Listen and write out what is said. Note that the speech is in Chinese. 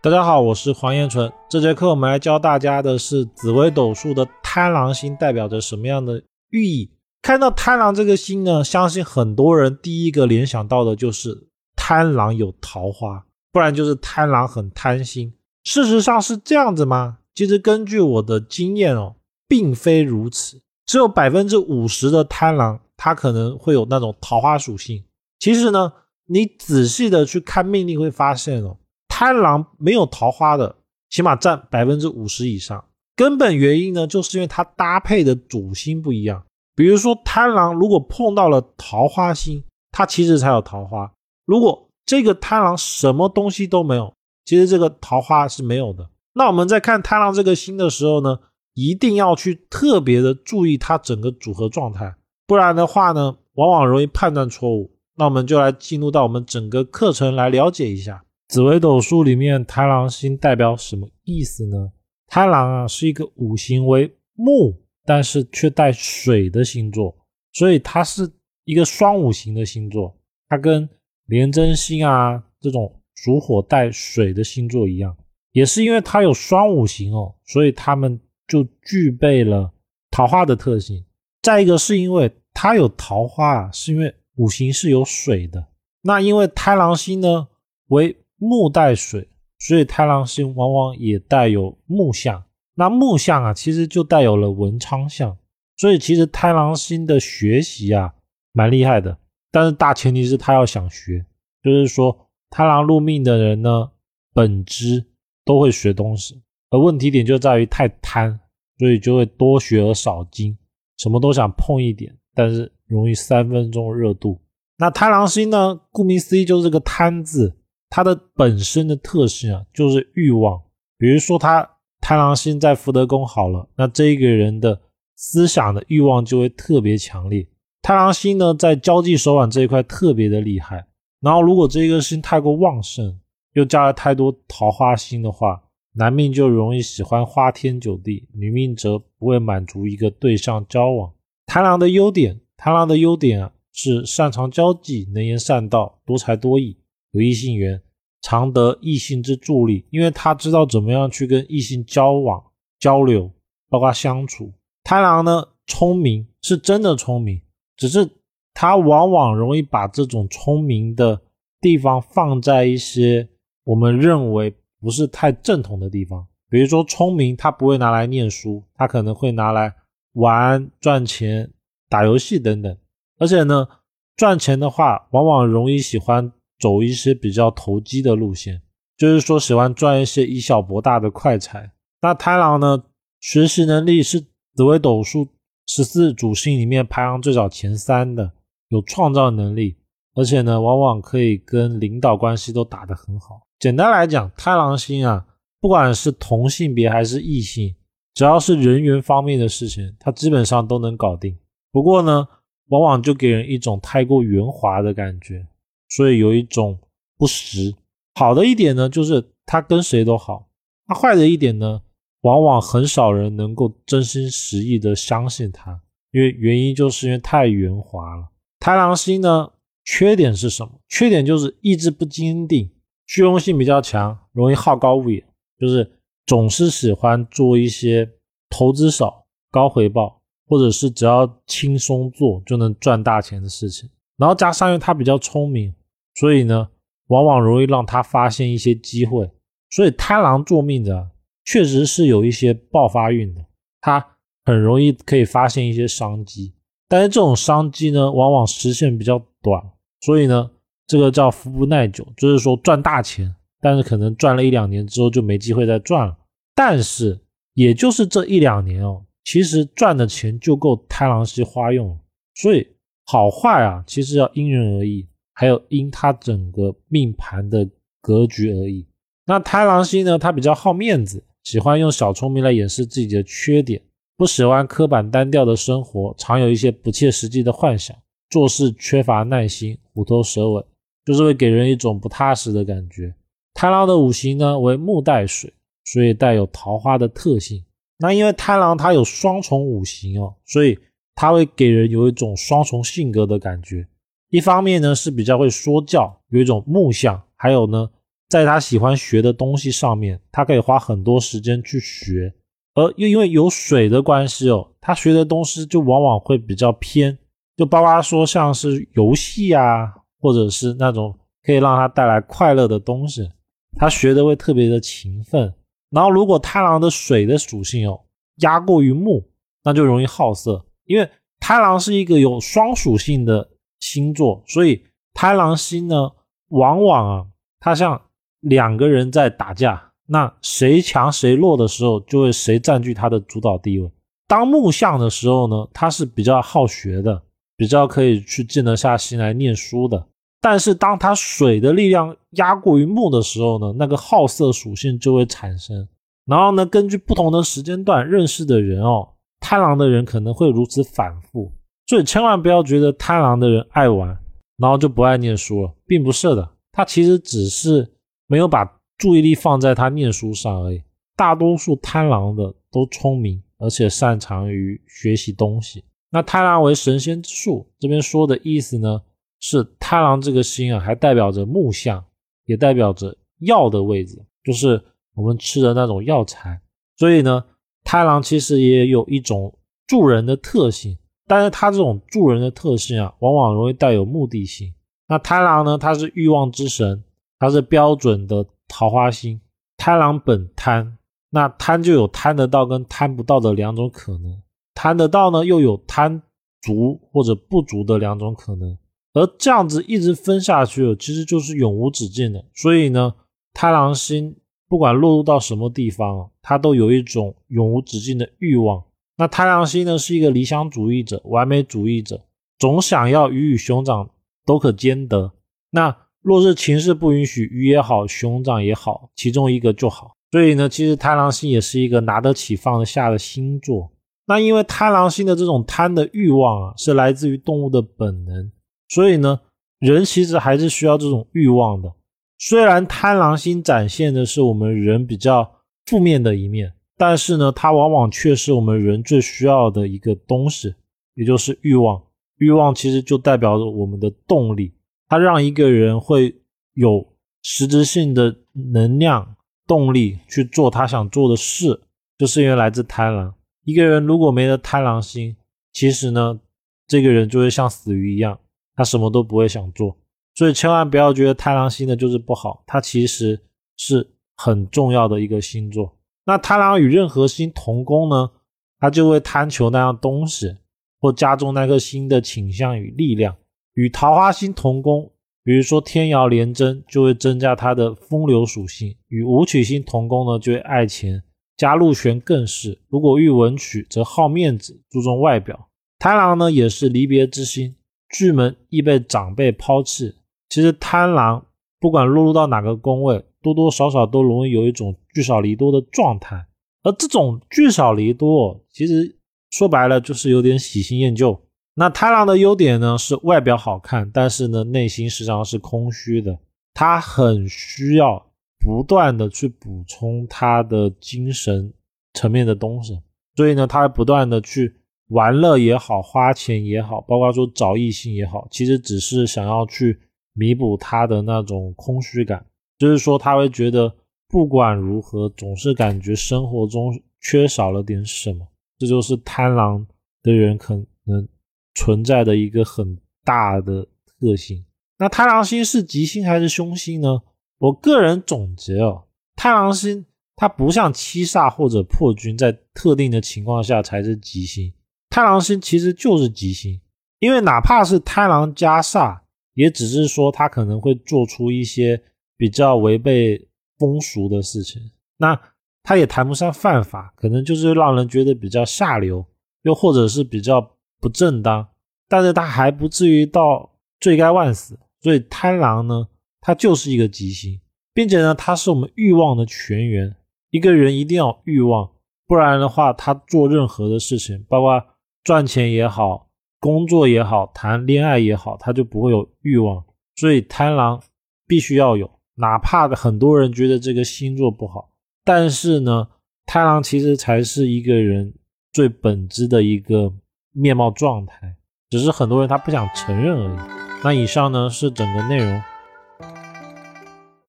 大家好，我是黄彦纯。这节课我们来教大家的是紫微斗数的贪狼星代表着什么样的寓意。看到贪狼这个星呢，相信很多人第一个联想到的就是贪狼有桃花，不然就是贪狼很贪心。事实上是这样子吗？其实根据我的经验哦，并非如此。只有百分之五十的贪狼，它可能会有那种桃花属性。其实呢，你仔细的去看命令，会发现哦。贪狼没有桃花的，起码占百分之五十以上。根本原因呢，就是因为它搭配的主星不一样。比如说，贪狼如果碰到了桃花星，它其实才有桃花；如果这个贪狼什么东西都没有，其实这个桃花是没有的。那我们在看贪狼这个星的时候呢，一定要去特别的注意它整个组合状态，不然的话呢，往往容易判断错误。那我们就来进入到我们整个课程来了解一下。紫微斗数里面，贪狼星代表什么意思呢？贪狼啊，是一个五行为木，但是却带水的星座，所以它是一个双五行的星座。它跟廉贞星啊这种属火带水的星座一样，也是因为它有双五行哦，所以它们就具备了桃花的特性。再一个是因为它有桃花啊，是因为五行是有水的。那因为贪狼星呢为木带水，所以太郎星往往也带有木相。那木相啊，其实就带有了文昌相。所以其实太郎星的学习啊，蛮厉害的。但是大前提是他要想学，就是说太郎入命的人呢，本质都会学东西。而问题点就在于太贪，所以就会多学而少精，什么都想碰一点，但是容易三分钟热度。那太郎星呢，顾名思义就是个贪字。它的本身的特性啊，就是欲望。比如说，他贪狼星在福德宫好了，那这一个人的思想的欲望就会特别强烈。贪狼星呢，在交际手腕这一块特别的厉害。然后，如果这个星太过旺盛，又加了太多桃花星的话，男命就容易喜欢花天酒地，女命则不会满足一个对象交往。贪狼的优点，贪狼的优点啊，是擅长交际，能言善道，多才多艺。有异性缘，常得异性之助力，因为他知道怎么样去跟异性交往、交流，包括相处。贪狼呢，聪明是真的聪明，只是他往往容易把这种聪明的地方放在一些我们认为不是太正统的地方。比如说，聪明他不会拿来念书，他可能会拿来玩、赚钱、打游戏等等。而且呢，赚钱的话，往往容易喜欢。走一些比较投机的路线，就是说喜欢赚一些以小博大的快财。那贪狼呢，学习能力是紫微斗数十四主星里面排行最早前三的，有创造能力，而且呢，往往可以跟领导关系都打得很好。简单来讲，贪狼星啊，不管是同性别还是异性，只要是人缘方面的事情，他基本上都能搞定。不过呢，往往就给人一种太过圆滑的感觉。所以有一种不实。好的一点呢，就是他跟谁都好；那坏的一点呢，往往很少人能够真心实意的相信他，因为原因就是因为太圆滑了。太狼星呢，缺点是什么？缺点就是意志不坚定，虚荣心比较强，容易好高骛远，就是总是喜欢做一些投资少、高回报，或者是只要轻松做就能赚大钱的事情。然后加上因为他比较聪明。所以呢，往往容易让他发现一些机会。所以贪狼做命的确实是有一些爆发运的，他很容易可以发现一些商机。但是这种商机呢，往往实现比较短。所以呢，这个叫福不耐久，就是说赚大钱，但是可能赚了一两年之后就没机会再赚了。但是也就是这一两年哦，其实赚的钱就够贪狼星花用了。所以好坏啊，其实要因人而异。还有因他整个命盘的格局而已。那贪狼星呢？他比较好面子，喜欢用小聪明来掩饰自己的缺点，不喜欢刻板单调的生活，常有一些不切实际的幻想，做事缺乏耐心，虎头蛇尾，就是会给人一种不踏实的感觉。太狼的五行呢为木带水，所以带有桃花的特性。那因为太狼它有双重五行哦，所以它会给人有一种双重性格的感觉。一方面呢是比较会说教，有一种木相；还有呢在他喜欢学的东西上面，他可以花很多时间去学。而又因为有水的关系哦，他学的东西就往往会比较偏，就包括说像是游戏啊，或者是那种可以让他带来快乐的东西，他学的会特别的勤奋。然后如果贪狼的水的属性哦压过于木，那就容易好色，因为贪狼是一个有双属性的星座，所以贪狼星呢，往往啊，它像两个人在打架。那谁强谁弱的时候，就会谁占据它的主导地位。当木象的时候呢，它是比较好学的，比较可以去静得下心来念书的。但是当它水的力量压过于木的时候呢，那个好色属性就会产生。然后呢，根据不同的时间段认识的人哦，贪狼的人可能会如此反复。所以千万不要觉得贪狼的人爱玩，然后就不爱念书了，并不是的，他其实只是没有把。注意力放在他念书上而已。大多数贪狼的都聪明，而且擅长于学习东西。那贪狼为神仙之术，这边说的意思呢，是贪狼这个星啊，还代表着木象，也代表着药的位置，就是我们吃的那种药材。所以呢，贪狼其实也有一种助人的特性，但是他这种助人的特性啊，往往容易带有目的性。那贪狼呢，它是欲望之神，它是标准的。桃花星，贪狼本贪，那贪就有贪得到跟贪不到的两种可能，贪得到呢又有贪足或者不足的两种可能，而这样子一直分下去，其实就是永无止境的。所以呢，贪狼星不管落入到什么地方，它都有一种永无止境的欲望。那贪狼星呢是一个理想主义者、完美主义者，总想要鱼与熊掌都可兼得。那若是情势不允许，鱼也好，熊掌也好，其中一个就好。所以呢，其实贪狼星也是一个拿得起放得下的星座。那因为贪狼星的这种贪的欲望啊，是来自于动物的本能，所以呢，人其实还是需要这种欲望的。虽然贪狼星展现的是我们人比较负面的一面，但是呢，它往往却是我们人最需要的一个东西，也就是欲望。欲望其实就代表着我们的动力。它让一个人会有实质性的能量、动力去做他想做的事，就是因为来自贪狼。一个人如果没了贪狼心，其实呢，这个人就会像死鱼一样，他什么都不会想做。所以千万不要觉得贪狼星的就是不好，它其实是很重要的一个星座。那贪狼与任何星同宫呢，他就会贪求那样东西，或加重那颗星的倾向与力量。与桃花星同宫，比如说天姚连贞，就会增加它的风流属性；与武曲星同宫呢，就会爱钱；加禄权更是。如果遇文曲，则好面子，注重外表。贪狼呢，也是离别之星，巨门易被长辈抛弃。其实贪狼不管落入到哪个宫位，多多少少都容易有一种聚少离多的状态。而这种聚少离多，其实说白了就是有点喜新厌旧。那贪狼的优点呢是外表好看，但是呢内心实际上是空虚的。他很需要不断的去补充他的精神层面的东西，所以呢他不断的去玩乐也好，花钱也好，包括说找异性也好，其实只是想要去弥补他的那种空虚感。就是说他会觉得不管如何，总是感觉生活中缺少了点什么。这就是贪狼的人可能。存在的一个很大的特性。那太狼星是吉星还是凶星呢？我个人总结哦，太狼星它不像七煞或者破军，在特定的情况下才是吉星。太狼星其实就是吉星，因为哪怕是太狼加煞，也只是说他可能会做出一些比较违背风俗的事情。那他也谈不上犯法，可能就是让人觉得比较下流，又或者是比较。不正当，但是他还不至于到罪该万死，所以贪狼呢，它就是一个吉星，并且呢，它是我们欲望的泉源。一个人一定要欲望，不然的话，他做任何的事情，包括赚钱也好，工作也好，谈恋爱也好，他就不会有欲望。所以贪狼必须要有，哪怕的很多人觉得这个星座不好，但是呢，太狼其实才是一个人最本质的一个。面貌状态，只是很多人他不想承认而已。那以上呢是整个内容。